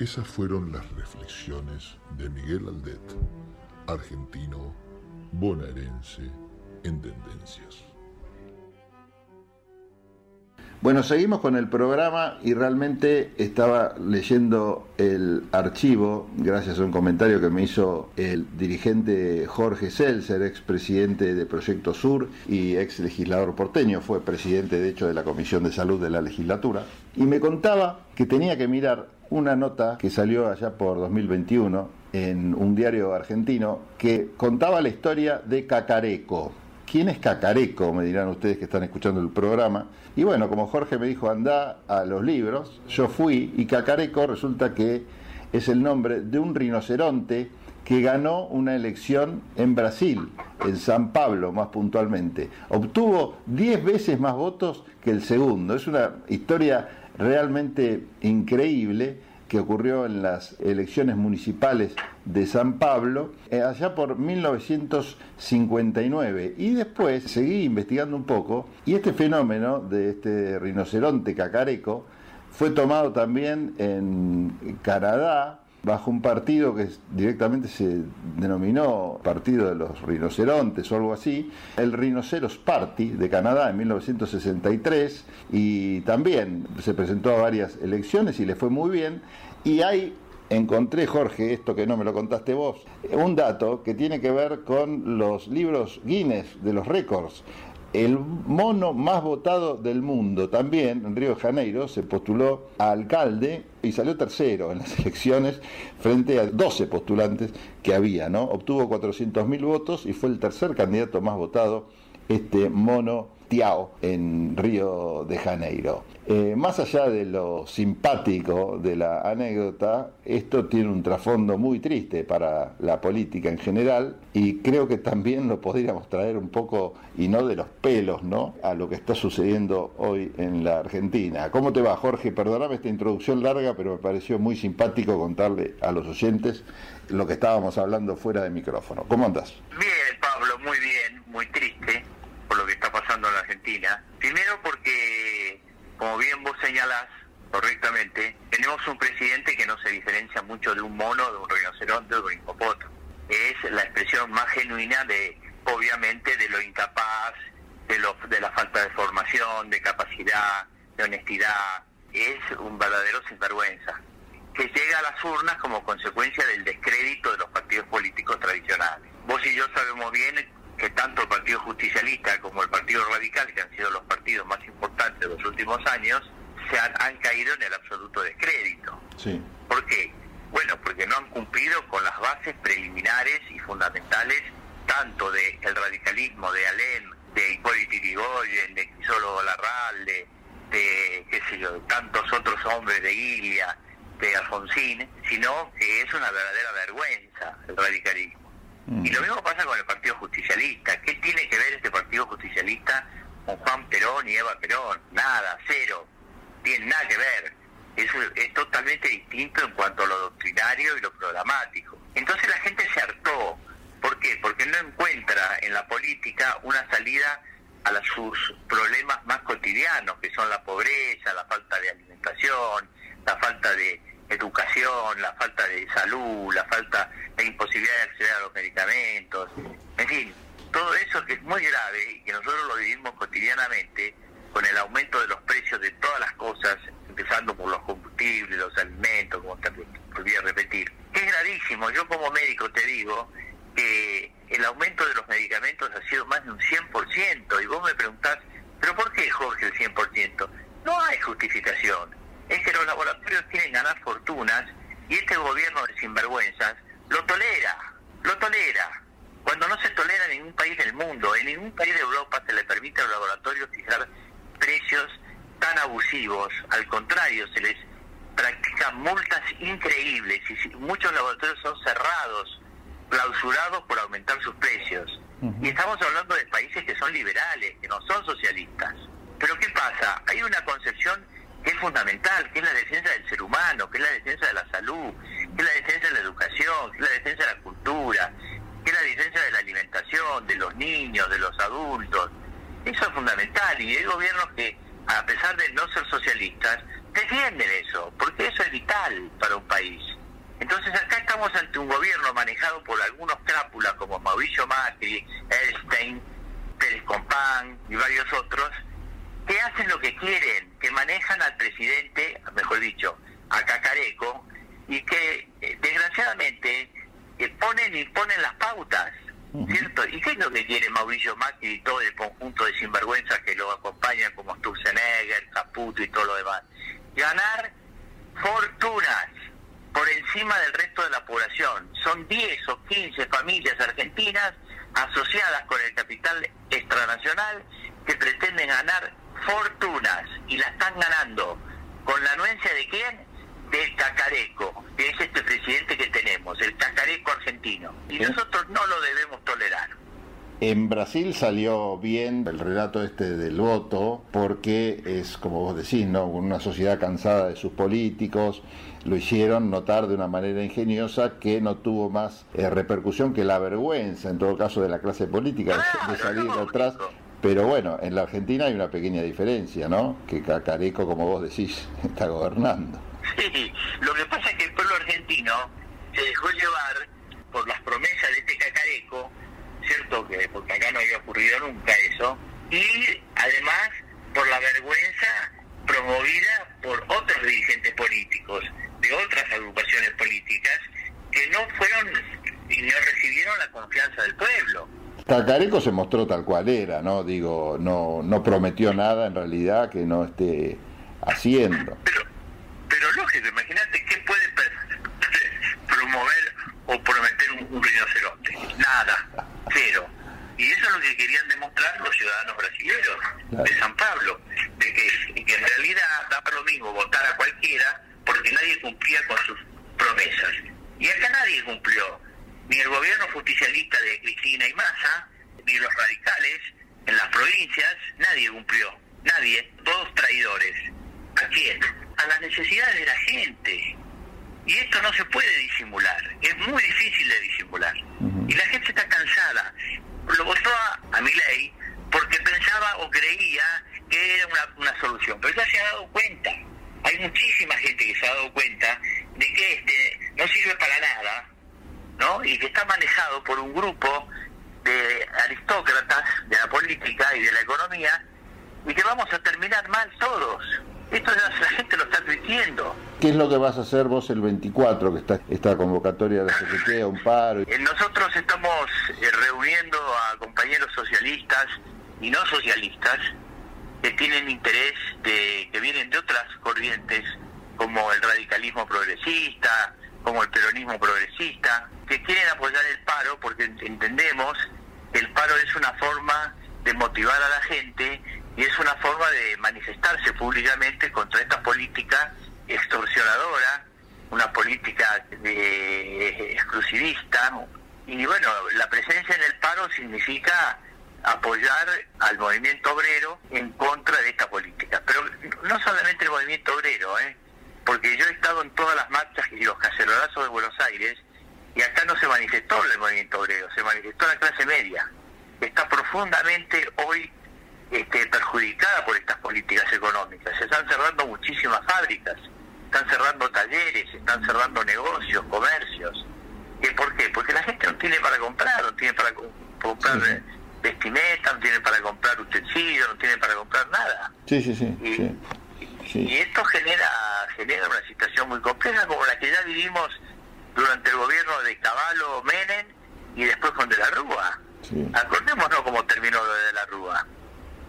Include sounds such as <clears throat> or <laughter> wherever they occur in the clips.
Esas fueron las reflexiones de Miguel Aldet, argentino, bonaerense, en tendencias. Bueno, seguimos con el programa y realmente estaba leyendo el archivo, gracias a un comentario que me hizo el dirigente Jorge Seltzer, ex presidente de Proyecto Sur y ex legislador porteño, fue presidente de hecho de la Comisión de Salud de la legislatura, y me contaba que tenía que mirar una nota que salió allá por 2021 en un diario argentino que contaba la historia de Cacareco. ¿Quién es Cacareco? Me dirán ustedes que están escuchando el programa. Y bueno, como Jorge me dijo, anda a los libros, yo fui y Cacareco resulta que es el nombre de un rinoceronte que ganó una elección en Brasil, en San Pablo más puntualmente. Obtuvo 10 veces más votos que el segundo. Es una historia realmente increíble que ocurrió en las elecciones municipales de San Pablo eh, allá por 1959 y después seguí investigando un poco y este fenómeno de este rinoceronte cacareco fue tomado también en Canadá bajo un partido que directamente se denominó Partido de los Rinocerontes o algo así, el Rhinoceros Party de Canadá en 1963 y también se presentó a varias elecciones y le fue muy bien y hay encontré, Jorge, esto que no me lo contaste vos, un dato que tiene que ver con los libros Guinness de los récords el mono más votado del mundo. También en Río de Janeiro se postuló a alcalde y salió tercero en las <laughs> elecciones frente a 12 postulantes que había, ¿no? Obtuvo 400.000 votos y fue el tercer candidato más votado este mono Tiao en Río de Janeiro. Eh, más allá de lo simpático de la anécdota, esto tiene un trasfondo muy triste para la política en general y creo que también lo podríamos traer un poco, y no de los pelos, ¿no? a lo que está sucediendo hoy en la Argentina. ¿Cómo te va, Jorge? Perdóname esta introducción larga, pero me pareció muy simpático contarle a los oyentes lo que estábamos hablando fuera de micrófono. ¿Cómo andas? Bien, Pablo, muy bien, muy triste por lo que está pasando en la Argentina. Primero porque, como bien vos señalás correctamente, tenemos un presidente que no se diferencia mucho de un mono, de un rinoceronte de un hipopótamo. Es la expresión más genuina de, obviamente, de lo incapaz, de, lo, de la falta de formación, de capacidad, de honestidad. Es un verdadero sinvergüenza que llega a las urnas como consecuencia del descrédito de los partidos políticos tradicionales. Vos y yo sabemos bien que tanto el Partido Justicialista como el Partido Radical, que han sido los partidos más importantes de los últimos años, se han, caído en el absoluto descrédito. Sí. ¿Por qué? Bueno, porque no han cumplido con las bases preliminares y fundamentales tanto del el radicalismo de Alem, de Hipólito Yrigoyen, de Quisolo Larral, de, qué sé yo, de tantos otros hombres de Ilia, de Alfonsín, sino que es una verdadera vergüenza el radicalismo. Mm. Y lo mismo pasa con el Partido Justicialista. ¿Qué tiene que ver este Partido Justicialista con Juan Perón y Eva Perón? Nada, cero. Tiene nada que ver. Es, es totalmente distinto en cuanto a lo doctrinario y lo programático. Entonces la gente se hartó. ¿Por qué? Porque no encuentra en la política una salida a sus problemas más cotidianos, que son la pobreza, la falta de alimentación, la falta de educación, la falta de salud, la falta, la imposibilidad de acceder a los medicamentos, en fin, todo eso que es muy grave y que nosotros lo vivimos cotidianamente con el aumento de los precios de todas las cosas, empezando por los combustibles, los alimentos, como te volví a repetir, es gravísimo. Yo como médico te digo que el aumento de los medicamentos ha sido más de un 100% y vos me preguntás, ¿pero por qué, Jorge, el 100%? No hay justificación es que los laboratorios quieren ganar fortunas y este gobierno de sinvergüenzas lo tolera, lo tolera. Cuando no se tolera en ningún país del mundo, en ningún país de Europa se le permite a los laboratorios fijar precios tan abusivos, al contrario, se les practican multas increíbles y muchos laboratorios son cerrados, clausurados por aumentar sus precios. Y estamos hablando de países que son liberales, que no son socialistas. Pero ¿qué pasa? Hay una concepción que es fundamental, que es la defensa del ser humano, que es la defensa de la salud, que es la defensa de la educación, que es la defensa de la cultura, que es la defensa de la alimentación, de los niños, de los adultos. Eso es fundamental y hay gobiernos que, a pesar de no ser socialistas, defienden eso, porque eso es vital para un país. estamos ante un gobierno manejado por algunos crápulas como Mauricio Macri, Elstein, Pérez Compán y varios otros, que hacen lo que quieren, que manejan al presidente, mejor dicho, a Cacareco, y que eh, desgraciadamente eh, ponen y ponen las pautas, ¿cierto? ¿Y qué es lo que quiere Mauricio Macri y todo el conjunto de sinvergüenzas que lo acompañan como Sturzenegger, Caputo y todo lo demás? Ganar fortunas por encima del resto de la población. Son 10 o 15 familias argentinas asociadas con el capital extranacional que pretenden ganar fortunas y la están ganando. ¿Con la anuencia de quién? Del cacareco, que es este presidente que tenemos, el cacareco argentino. Y nosotros no lo debemos tolerar. En Brasil salió bien el relato este del voto porque es, como vos decís, ¿no? una sociedad cansada de sus políticos, lo hicieron notar de una manera ingeniosa que no tuvo más eh, repercusión que la vergüenza, en todo caso, de la clase política de, salir de atrás. Pero bueno, en la Argentina hay una pequeña diferencia, ¿no? Que Cacareco, como vos decís, <laughs> está gobernando. Sí, lo que pasa es que el pueblo argentino se dejó llevar por las promesas de este Cacareco ¿cierto? Que, porque acá no había ocurrido nunca eso. Y además por la vergüenza promovida por otros dirigentes políticos de otras agrupaciones políticas que no fueron y no recibieron la confianza del pueblo. Cacareco se mostró tal cual era, ¿no? Digo, no, no prometió nada en realidad que no esté haciendo. Pero, pero lógico, imagínate qué puede <laughs> promover o prometer un, un rinoceronte. Nada <laughs> cero. Y eso es lo que querían demostrar los ciudadanos brasileños de San Pablo, de que, que en realidad da lo mismo votar a cualquiera porque nadie cumplía con sus promesas. Y acá nadie cumplió, ni el gobierno justicialista de Cristina y Massa, ni los radicales en las provincias, nadie cumplió, nadie, todos traidores. ¿A quién? A las necesidades de la gente. Y esto no se puede disimular, es muy difícil de disimular. Y la gente está cansada. Lo votó a, mi ley porque pensaba o creía que era una, una solución, pero ya se ha dado cuenta. Hay muchísima gente que se ha dado cuenta de que este no sirve para nada, ¿no? Y que está manejado por un grupo de aristócratas de la política y de la economía y que vamos a terminar mal todos. Esto la gente lo está advirtiendo. ¿Qué es lo que vas a hacer vos el 24, que está esta convocatoria de la CGT, un paro? Nosotros estamos eh, reuniendo a compañeros socialistas y no socialistas que tienen interés de que vienen de otras corrientes como el radicalismo progresista, como el peronismo progresista, que quieren apoyar el paro porque entendemos que el paro es una forma de motivar a la gente y es una forma de manifestarse públicamente contra esta política extorsionadora, una política exclusivista. Y bueno, la presencia en el paro significa apoyar al movimiento obrero en contra de esta política. Pero no solamente el movimiento obrero, ¿eh? porque yo he estado en todas las marchas de Buenos Aires y acá no se manifestó el movimiento obrero, se manifestó la clase media. Está profundamente hoy este, perjudicada por estas políticas económicas. Se están cerrando muchísimas fábricas, están cerrando talleres, están cerrando negocios, comercios. ¿Y por qué? Porque la gente no tiene para comprar, no tiene para comprar vestimenta, no tiene para comprar utensilios, no tiene para comprar nada. Sí, sí, sí. Y, esto genera, genera una situación muy compleja como la que ya vivimos durante el gobierno de Caballo Menem y después con De la Rúa. Acordémonos cómo terminó lo de la Rúa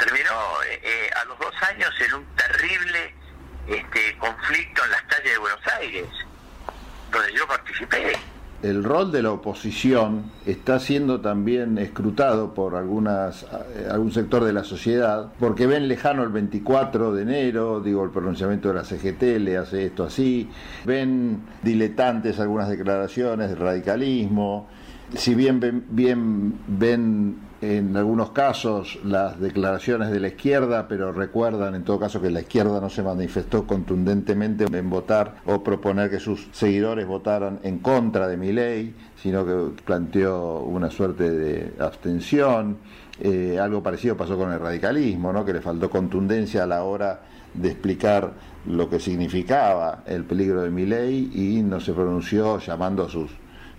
terminó eh, eh, a los dos años en un terrible este, conflicto en las calles de Buenos Aires, donde yo participé. El rol de la oposición está siendo también escrutado por algunas eh, algún sector de la sociedad, porque ven lejano el 24 de enero, digo, el pronunciamiento de la CGT le hace esto así, ven diletantes algunas declaraciones de radicalismo, si bien ven, bien ven en algunos casos las declaraciones de la izquierda, pero recuerdan en todo caso que la izquierda no se manifestó contundentemente en votar o proponer que sus seguidores votaran en contra de mi ley, sino que planteó una suerte de abstención. Eh, algo parecido pasó con el radicalismo, ¿no? que le faltó contundencia a la hora de explicar lo que significaba el peligro de mi ley y no se pronunció llamando a sus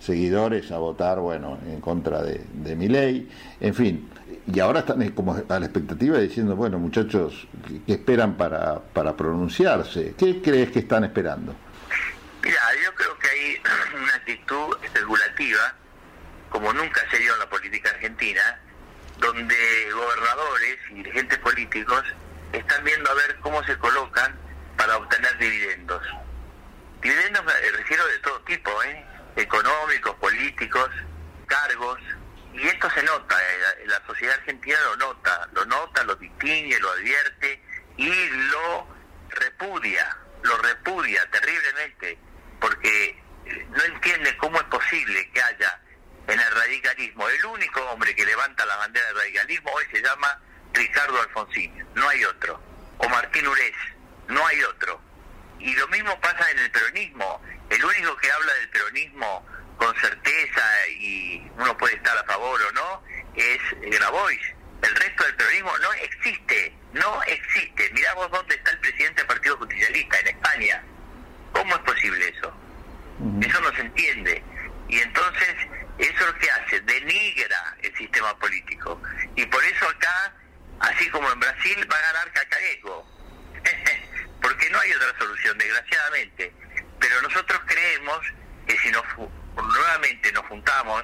seguidores a votar, bueno, en contra de, de mi ley. En fin, y ahora están como a la expectativa diciendo, bueno, muchachos, ¿qué esperan para, para pronunciarse? ¿Qué crees que están esperando? Mira, yo creo que hay <clears throat> una actitud especulativa, como nunca se dio en la política argentina, donde gobernadores y dirigentes políticos están viendo a ver cómo se colocan para obtener dividendos. Dividendos me refiero de todo tipo, ¿eh? Económicos, políticos, cargos, y esto se nota, eh, la sociedad argentina lo nota, lo nota, lo distingue, lo advierte y lo repudia, lo repudia terriblemente, porque eh, no entiende cómo es posible que haya en el radicalismo, el único hombre que levanta la bandera del radicalismo hoy se llama Ricardo Alfonsín, no hay otro, o Martín Urés, no hay otro. Y lo mismo pasa en el peronismo, el único que habla del peronismo con certeza y uno puede estar a favor o no, es Grabois. El resto del peronismo no existe, no existe. Mirá vos dónde está el presidente del Partido Justicialista, en España. ¿Cómo es posible eso? Eso no se entiende. Y entonces, eso es lo que hace, denigra el sistema político. Y por eso acá, así como en Brasil, va a ganar Cacareco. Porque no hay otra solución, desgraciadamente. Pero nosotros creemos que si nos nuevamente nos juntamos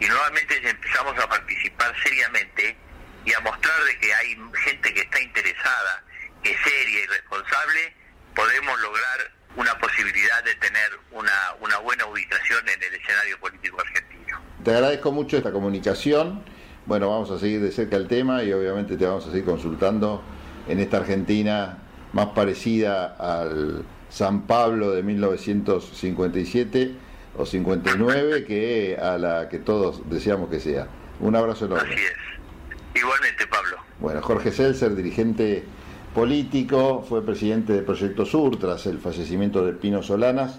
y nuevamente empezamos a participar seriamente y a mostrar de que hay gente que está interesada, que es seria y responsable, podemos lograr una posibilidad de tener una, una buena ubicación en el escenario político argentino. Te agradezco mucho esta comunicación. Bueno, vamos a seguir de cerca el tema y obviamente te vamos a seguir consultando en esta Argentina más parecida al San Pablo de 1957 o 59 que a la que todos deseamos que sea. Un abrazo enorme. Así es. Igualmente, Pablo. Bueno, Jorge Seltzer, dirigente político, fue presidente de Proyecto Sur tras el fallecimiento de Pino Solanas.